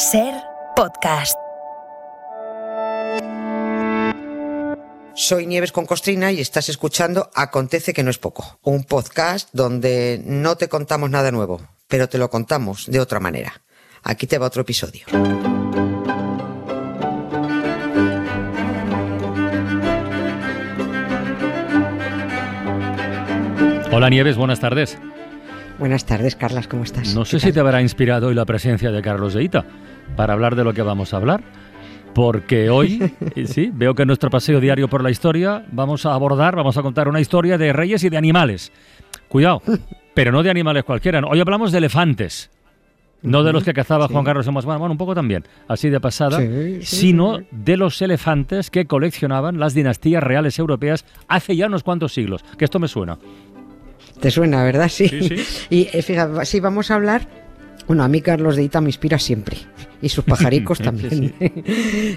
Ser podcast. Soy Nieves con Costrina y estás escuchando Acontece que no es poco, un podcast donde no te contamos nada nuevo, pero te lo contamos de otra manera. Aquí te va otro episodio. Hola Nieves, buenas tardes. Buenas tardes, Carlas, ¿cómo estás? No sé si te habrá inspirado hoy la presencia de Carlos de Ita para hablar de lo que vamos a hablar, porque hoy, sí, veo que en nuestro paseo diario por la historia vamos a abordar, vamos a contar una historia de reyes y de animales. Cuidado, pero no de animales cualquiera. Hoy hablamos de elefantes. No de los que cazaba Juan Carlos de bueno, bueno, un poco también, así de pasada, sino de los elefantes que coleccionaban las dinastías reales europeas hace ya unos cuantos siglos. Que esto me suena. Te suena, ¿verdad? Sí. sí, Y eh, fíjate, sí, vamos a hablar. Bueno, a mí Carlos de Ita me inspira siempre. Y sus pajaricos también.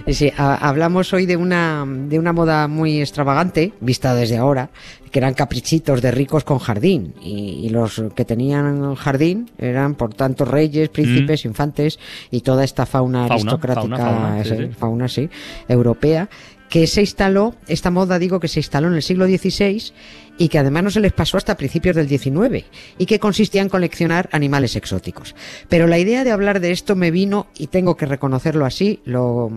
sí, hablamos hoy de una, de una moda muy extravagante, vista desde ahora, que eran caprichitos de ricos con jardín. Y, los que tenían jardín eran, por tanto, reyes, príncipes, mm. infantes y toda esta fauna, aristocrática, fauna, sí, europea, que se instaló, esta moda digo que se instaló en el siglo XVI y que además no se les pasó hasta principios del XIX y que consistía en coleccionar animales exóticos. Pero la idea de hablar de esto me vino, y tengo que reconocerlo así, lo,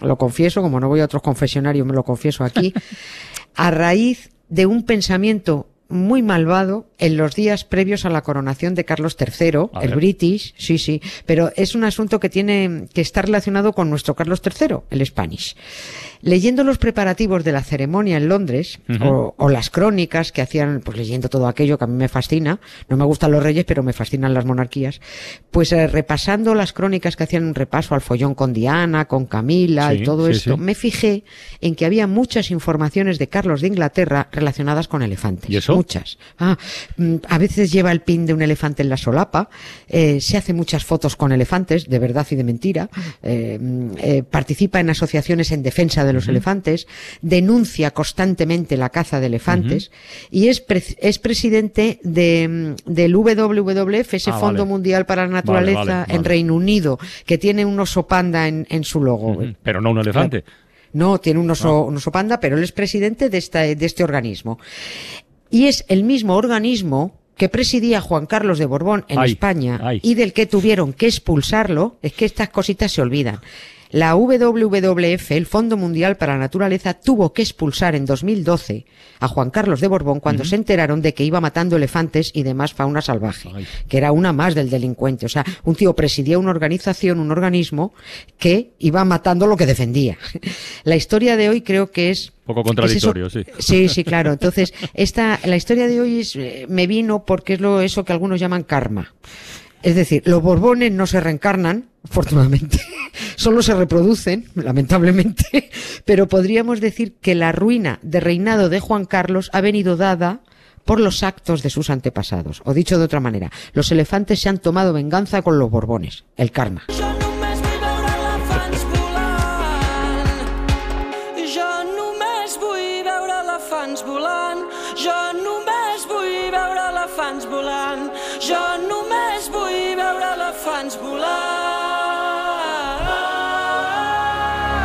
lo confieso, como no voy a otros confesionarios, me lo confieso aquí, a raíz de un pensamiento muy malvado en los días previos a la coronación de Carlos III, el British, sí, sí, pero es un asunto que tiene que estar relacionado con nuestro Carlos III, el Spanish. Leyendo los preparativos de la ceremonia en Londres, o, las crónicas que hacían, pues leyendo todo aquello que a mí me fascina, no me gustan los reyes, pero me fascinan las monarquías, pues eh, repasando las crónicas que hacían un repaso al follón con Diana, con Camila y todo esto, me fijé en que había muchas informaciones de Carlos de Inglaterra relacionadas con elefantes. ¿Y eso? Muchas. Ah, mm, a veces lleva el pin de un elefante en la solapa, eh, se hace muchas fotos con elefantes, de verdad y de mentira, eh, mm, participa en asociaciones en defensa de de los elefantes, denuncia constantemente la caza de elefantes y es, es presidente de, del WWF, ese ah, Fondo Mundial para la Naturaleza en Reino Unido, que tiene un oso panda en, en su logo. Pero no un elefante. No, tiene un oso, un oso panda, pero él es presidente de, esta, de este organismo. Y es el mismo organismo que presidía Juan Carlos de Borbón en España y del que tuvieron que expulsarlo, es que estas cositas se olvidan. La WWF, el Fondo Mundial para la Naturaleza, tuvo que expulsar en 2012 a Juan Carlos de Borbón cuando se enteraron de que iba matando elefantes y demás fauna salvaje, que era una más del delincuente. O sea, un tío presidía una organización, un organismo que iba matando lo que defendía. La historia de hoy creo que es poco contradictorio, sí. Sí, sí, claro. Entonces, esta, la historia de hoy es, eh, me vino porque es lo eso que algunos llaman karma. Es decir, los Borbones no se reencarnan, afortunadamente, solo se reproducen, lamentablemente, pero podríamos decir que la ruina de reinado de Juan Carlos ha venido dada por los actos de sus antepasados. O dicho de otra manera, los elefantes se han tomado venganza con los Borbones, el karma.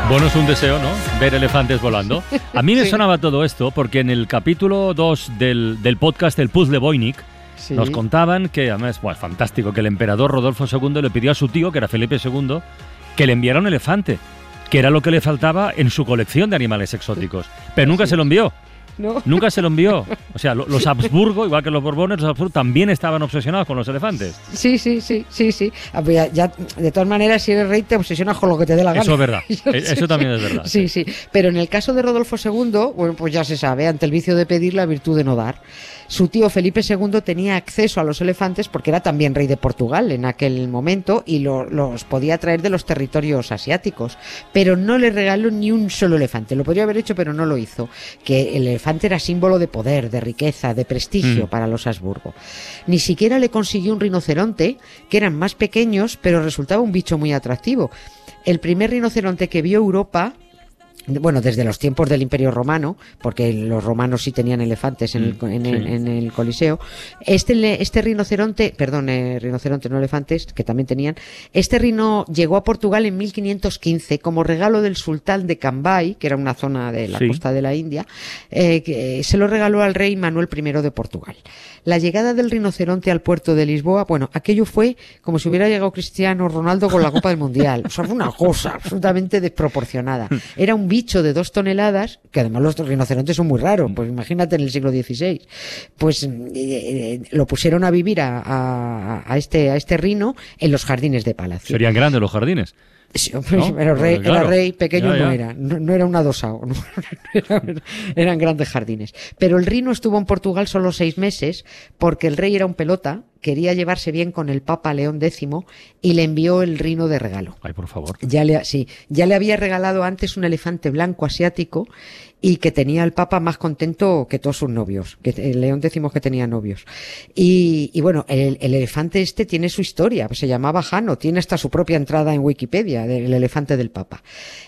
Bueno, es un deseo, ¿no? Ver elefantes volando. A mí me sonaba todo esto porque en el capítulo 2 del, del podcast El Puzzle Voynich nos contaban que, además, bueno, fantástico, que el emperador Rodolfo II le pidió a su tío, que era Felipe II, que le enviara un elefante, que era lo que le faltaba en su colección de animales exóticos. Pero nunca se lo envió. Nunca se lo envió. O sea, los Habsburgo, igual que los Borbones, los Habsburgo también estaban obsesionados con los elefantes. Sí, sí, sí, sí, sí. Ah, pues ya, de todas maneras, si eres rey, te obsesionas con lo que te dé la gana. Eso es verdad. E-, eso también es verdad. Sí, sí. Pero en el caso de Rodolfo II, bueno, pues ya se sabe, ante el vicio de pedir, la virtud de no dar. Su tío Felipe II tenía acceso a los elefantes porque era también rey de Portugal en aquel momento y los podía traer de los territorios asiáticos. Pero no le regaló ni un solo elefante. Lo podría haber hecho, pero no lo hizo. Que el elefante era símbolo de poder, de riqueza, de prestigio mm. para los Habsburgo. Ni siquiera le consiguió un rinoceronte, que eran más pequeños, pero resultaba un bicho muy atractivo. El primer rinoceronte que vio Europa bueno, desde los tiempos del Imperio Romano, porque los romanos sí tenían elefantes en el, Mm, en sí. el- en el Coliseo. Este, este rinoceronte, perdón, eh, rinoceronte, no elefantes, que también tenían, este rino llegó a Portugal en 1515 como regalo del sultán de Cambay, que era una zona de la Sí. costa de la India, eh, que se lo regaló al rey Manuel I de Portugal. La llegada del rinoceronte al puerto de Lisboa, bueno, aquello fue como si hubiera llegado Cristiano Ronaldo con la Copa del Mundial. O sea, fue una cosa absolutamente desproporcionada. Era un bicho de dos toneladas, que además los rinocerontes son muy raros, pues imagínate en el siglo XVI. Pues eh, eh, lo pusieron a vivir a, a- a este, a este rino en los jardines de palacio. Serían grandes los jardines. Sí, hombre, ¿No? pero rey, Porque, claro, era rey, pequeño ya, no era, no, no era un adosado, no, Era- eran grandes jardines. Pero el Rino estuvo en Portugal solo seis meses porque el rey era un pelota, quería llevarse bien con el Papa León X y le envió el Rino de regalo. Ay, por favor. Ya le, sí, ya le había regalado antes un elefante blanco asiático y que tenía al Papa más contento que todos sus novios, que el León decimos que tenía novios. Y, y bueno, el, el elefante este tiene su historia, se llamaba Jano, tiene hasta su propia entrada en Wikipedia del elefante del Papa.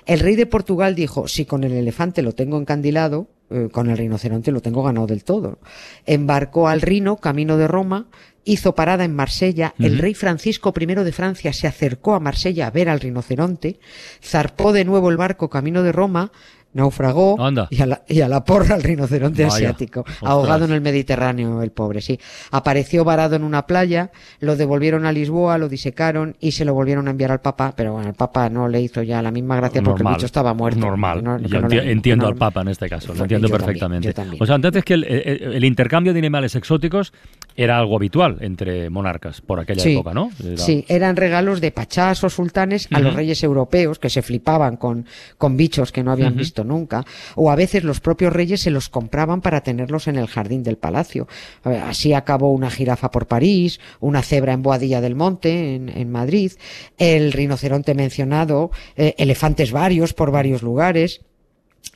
El rey de Portugal dijo, si con el elefante lo tengo encandilado, eh, con el rinoceronte lo tengo ganado del todo. Embarcó al Rino, camino de Roma, hizo parada en Marsella. El rey Francisco I de Francia se acercó a Marsella a ver al rinoceronte, zarpó de nuevo el barco camino de Roma, naufragó y a, la, y a la porra al rinoceronte Vaya. asiático, Ostras. ahogado en el Mediterráneo, el pobre, sí. Apareció varado en una playa, lo devolvieron a Lisboa, lo disecaron y se lo volvieron a enviar al Papa, pero bueno, el Papa no le hizo ya la misma gracia porque el bicho estaba muerto. Normal. No- Yo no enti- le- entiendo no- al Papa en este caso, lo entiendo también, perfectamente. también. O sea, entonces que el, el- el intercambio de animales exóticos era algo habitual entre monarcas por aquella Sí, época, ¿no? Era- Sí, eran regalos de pachás o sultanes a los reyes europeos que se flipaban con, con bichos que no habían visto nunca, o a veces los propios reyes se los compraban para tenerlos en el jardín del palacio. Ver, Así acabó una jirafa por París, una cebra en Boadilla del Monte, en, en Madrid, el rinoceronte mencionado, eh, elefantes varios por varios lugares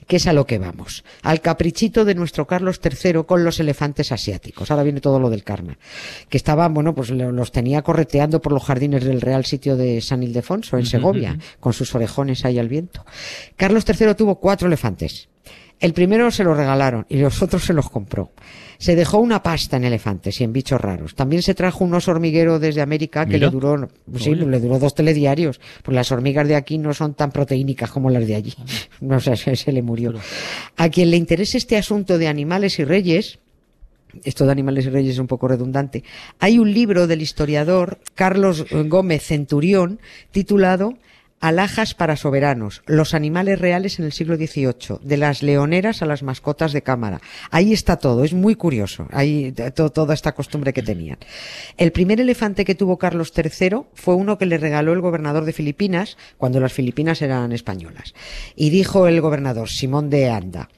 que es a lo que vamos, al caprichito de nuestro Carlos III con los elefantes asiáticos. Ahora viene todo lo del karma. Que estaban, bueno, pues lo- los tenía correteando por los jardines del Real Sitio de San Ildefonso, en Segovia, con sus orejones ahí al viento. Carlos III tuvo cuatro elefantes. El primero se lo regalaron y los otros se los compró. Se dejó una pasta en elefantes y en bichos raros. También se trajo un oso hormiguero desde América que Mira. le duró, sí, Oye. le duró dos telediarios. Pues las hormigas de aquí no son tan proteínicas como las de allí. No sé, se, se le murió. A quien le interese este asunto de animales y reyes, esto de animales y reyes es un poco redundante, hay un libro del historiador Carlos Gómez Centurión titulado Alhajas para soberanos, los animales reales en el siglo XVIII, de las leoneras a las mascotas de cámara. Ahí está todo, es muy curioso, ahí to- toda esta costumbre que tenían. El primer elefante que tuvo Carlos III fue uno que le regaló el gobernador de Filipinas cuando las Filipinas eran españolas. Y dijo el gobernador, Simón de Anda,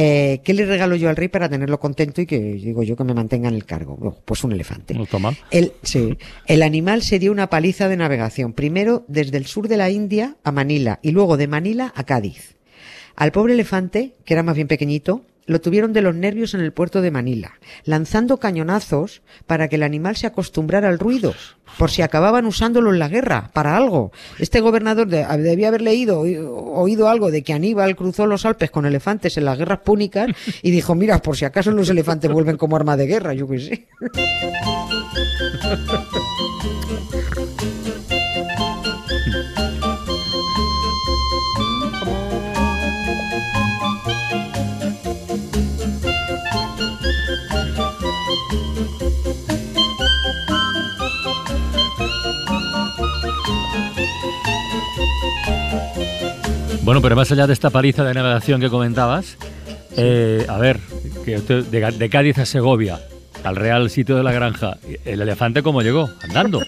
eh, ¿qué le regalo yo al rey para tenerlo contento y que digo yo que me mantenga en el cargo? Oh, pues un elefante. No. El, sí, el animal se dio una paliza de navegación, primero desde el sur de la India a Manila y luego de Manila a Cádiz. Al pobre elefante, que era más bien pequeñito, lo tuvieron de los nervios en el puerto de Manila, lanzando cañonazos para que el animal se acostumbrara al ruido, por si acababan usándolo en la guerra, para algo. Este gobernador de- debía haber leído, oído algo de que Aníbal cruzó los Alpes con elefantes en las guerras púnicas y dijo, mira, por si acaso los elefantes vuelven como arma de guerra, yo qué sé. Bueno, pero más allá de esta paliza de navegación que comentabas, eh, a ver, que usted- de, de Cádiz a Segovia, al Real Sitio de la Granja, ¿el elefante cómo llegó? ¿Andando?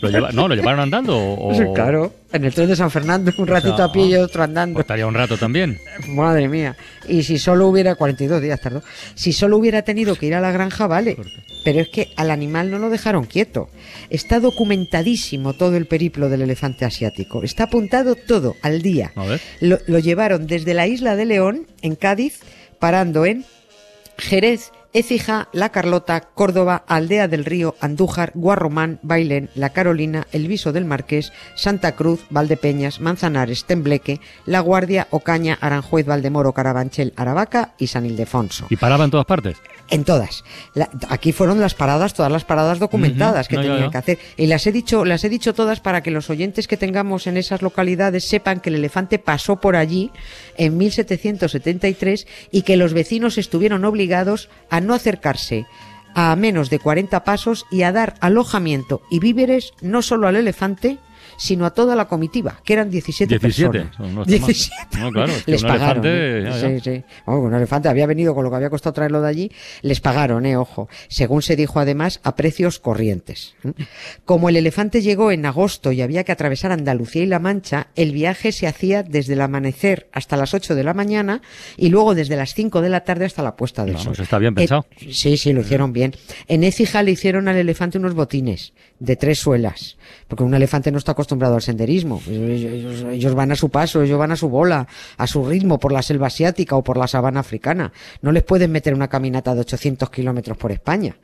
¿Lo lleva- no, ¿lo llevaron andando? O, claro, en el tren de San Fernando, un ratito a pie y otro andando. Pues estaría un rato también. Madre mía. Y si solo hubiera, 42 días tardó, si solo hubiera tenido que ir a la granja, vale. Pero es que al animal no lo dejaron quieto. Está documentadísimo todo el periplo del elefante asiático. Está apuntado todo al día. A ver. Lo, lo llevaron desde la isla de León, en Cádiz, parando en Jerez, Écija, La Carlota, Córdoba, Aldea del Río, Andújar, Guarromán, Bailén, La Carolina, El Viso del Marqués, Santa Cruz, Valdepeñas, Manzanares, Tembleque, La Guardia, Ocaña, Aranjuez, Valdemoro, Carabanchel, Aravaca y San Ildefonso. ¿Y paraba en todas partes? En todas. La- aquí fueron las paradas, todas las paradas documentadas que No, tenían que hacer. Y las he dicho, las he dicho todas para que los oyentes que tengamos en esas localidades sepan que el elefante pasó por allí en 1773 y que los vecinos estuvieron obligados a no acercarse a menos de 40 pasos y a dar alojamiento y víveres no solo al elefante, sino a toda la comitiva, que eran 17, 17. personas. No, no está mal. 17. No, claro, es que Les un pagaron. elefante, ¿eh? ya, ya. Sí, sí. Vamos, un elefante había venido con lo que había costado traerlo de allí, les pagaron, eh, ojo. Según se dijo además, a precios corrientes. ¿eh? Como el elefante llegó en agosto y había que atravesar Andalucía y La Mancha, el viaje se hacía desde el amanecer hasta las 8 de la mañana y luego desde las 5 de la tarde hasta la puesta del Vamos, sol. está bien Eh, pensado. sí, sí, lo hicieron bien. En Écija le hicieron al elefante unos botines de tres suelas, porque un elefante no está acostumbrado al senderismo. Ellos van a su paso, ellos van a su bola, a su ritmo por la selva asiática o por la sabana africana. No les pueden meter una caminata de 800 kilómetros por España.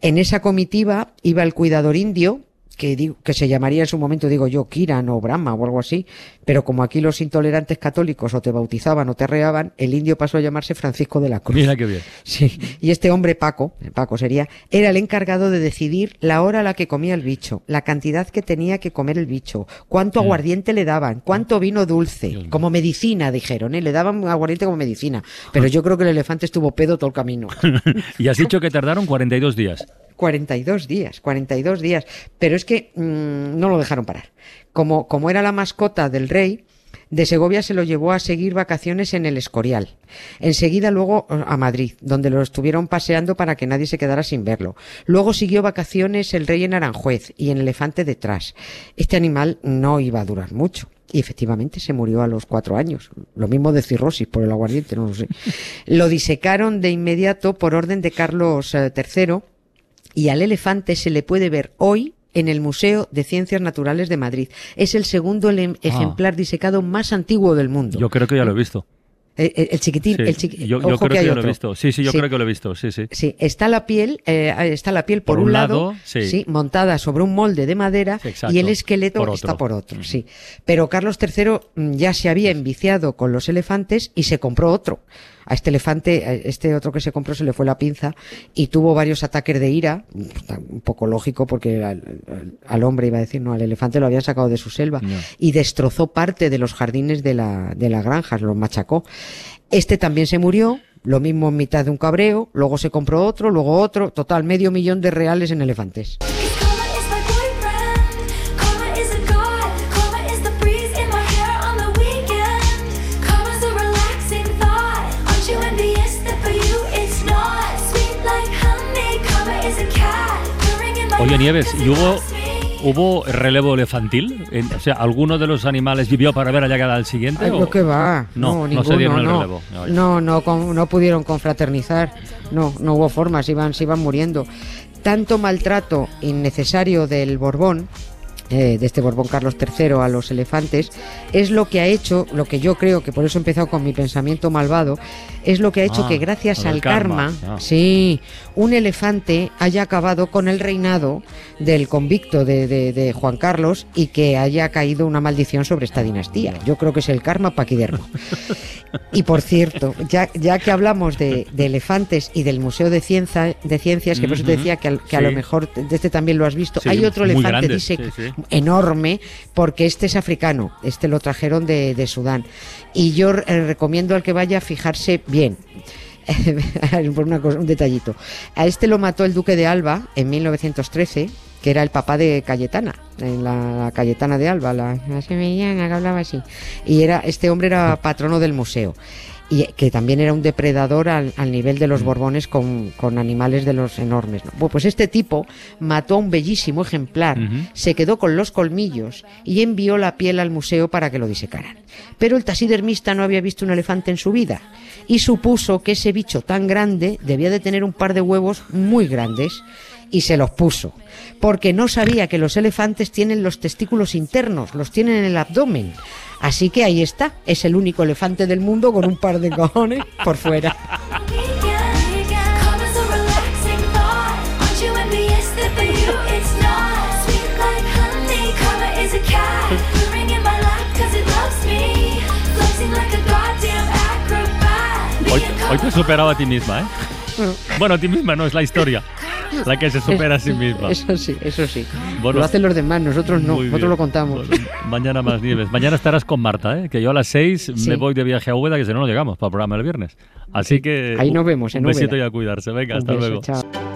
En esa comitiva iba el cuidador indio, que, digo- que se llamaría en su momento, digo yo, Kiran o Brahma o algo así, pero como aquí los intolerantes católicos o te bautizaban o te arreaban, el indio pasó a llamarse Francisco de la Cruz. Mira qué bien. Sí, y este hombre Paco, Paco sería, era el encargado de decidir la hora a la que comía el bicho, la cantidad que tenía que comer el bicho, cuánto aguardiente le daban, cuánto vino dulce, como medicina, dijeron, ¿eh? le daban aguardiente como medicina, pero yo creo que el elefante estuvo pedo todo el camino. y has dicho que tardaron 42 días. 42 días, 42 días. Pero es que mm, no lo dejaron parar. Como, como era la mascota del rey, de Segovia se lo llevó a seguir vacaciones en el Escorial. Enseguida luego eh, a Madrid, donde lo estuvieron paseando para que nadie se quedara sin verlo. Luego siguió vacaciones el rey en Aranjuez y en Elefante detrás. Este animal no iba a durar mucho. Y efectivamente se murió a los cuatro años. Lo mismo de cirrosis por el aguardiente, no lo sé. Lo disecaron de inmediato por orden de Carlos eh, III y al elefante se le puede ver hoy en el Museo de Ciencias Naturales de Madrid. Es el segundo ele- ejemplar disecado más antiguo del mundo. Yo creo que ya lo he visto. Eh, eh, el chiquitín, Sí, el chiqui- yo, yo ojo creo que, ya lo he visto. Sí, sí, yo Sí. creo que lo he visto. Sí, sí. Sí, está la piel, eh, está la piel por, Por un lado, lado, sí. montada sobre un molde de madera Sí, exacto. y el esqueleto Por está por otro, sí. Pero Carlos III mm, ya se había enviciado con los elefantes y se compró otro. A este elefante, a este otro que se compró se le fue la pinza y tuvo varios ataques de ira, un poco lógico porque al, hombre iba a decir, no, al elefante lo habían sacado de su selva y destrozó parte de los jardines de la, de la granja, los machacó. Este también se murió, lo mismo en mitad de un cabreo, luego se compró otro, luego otro, total, medio millón de reales en elefantes. Oye, Nieves, ¿y hubo, hubo relevo elefantil? O sea, ¿alguno de los animales vivió para ver a llegar al siguiente? Ay, o- lo que va. No, No, no se dieron el no. relevo. No, ya. No, no, con- no pudieron confraternizar. No, no hubo forma, se iban, se iban muriendo. Tanto maltrato innecesario del Borbón, eh, de este Borbón Carlos III a los elefantes, es lo que ha hecho, lo que yo creo que por eso he empezado con mi pensamiento malvado, es lo que ha hecho Ah, que gracias al karma, karma, ah. sí, un elefante haya acabado con el reinado del convicto de, de- de Juan Carlos y que haya caído una maldición sobre esta dinastía. Yo creo que es el karma paquidermo. Y por cierto, ya, ya que hablamos de, de elefantes y del Museo de, Cienza- de Ciencias, que por eso te decía que, a lo mejor de este también lo has visto, Sí, hay otro elefante grande, dice, sí, sí. Enorme, porque este es africano, este lo trajeron de, de Sudán. Y yo eh, recomiendo al que vaya a fijarse bien. por una cosa, un detallito. A este lo mató el duque de Alba en 1913, que era el papá de Cayetana, en la, Cayetana de Alba, la, la sevillana que hablaba así. Y era, este hombre era patrono del museo. Y que también era un depredador al, al nivel de los borbones con, con animales de los enormes. ¿no? Bueno, pues este tipo mató a un bellísimo ejemplar, se quedó con los colmillos y envió la piel al museo para que lo disecaran. Pero el taxidermista no había visto un elefante en su vida y supuso que ese bicho tan grande debía de tener un par de huevos muy grandes y se los puso, porque no sabía que los elefantes tienen los testículos internos, los tienen en el abdomen. Así que ahí está, es el único elefante del mundo con un par de cojones por fuera. Hoy, te has a ti misma, ¿eh? Bueno, a ti misma no, es la historia. La que se supera a sí misma. Eso sí, eso sí. Bueno, lo hacen los demás, nosotros no, nosotros bien. lo contamos. Bueno, mañana más nieves. Mañana estarás con Marta, ¿eh? que yo a las 6 Sí. me voy de viaje a Úbeda, que si no, no llegamos para el programa el viernes. Así que. Ahí nos vemos, en Un besito Úbeda. y a cuidarse. Venga, Un hasta beso, luego. chao.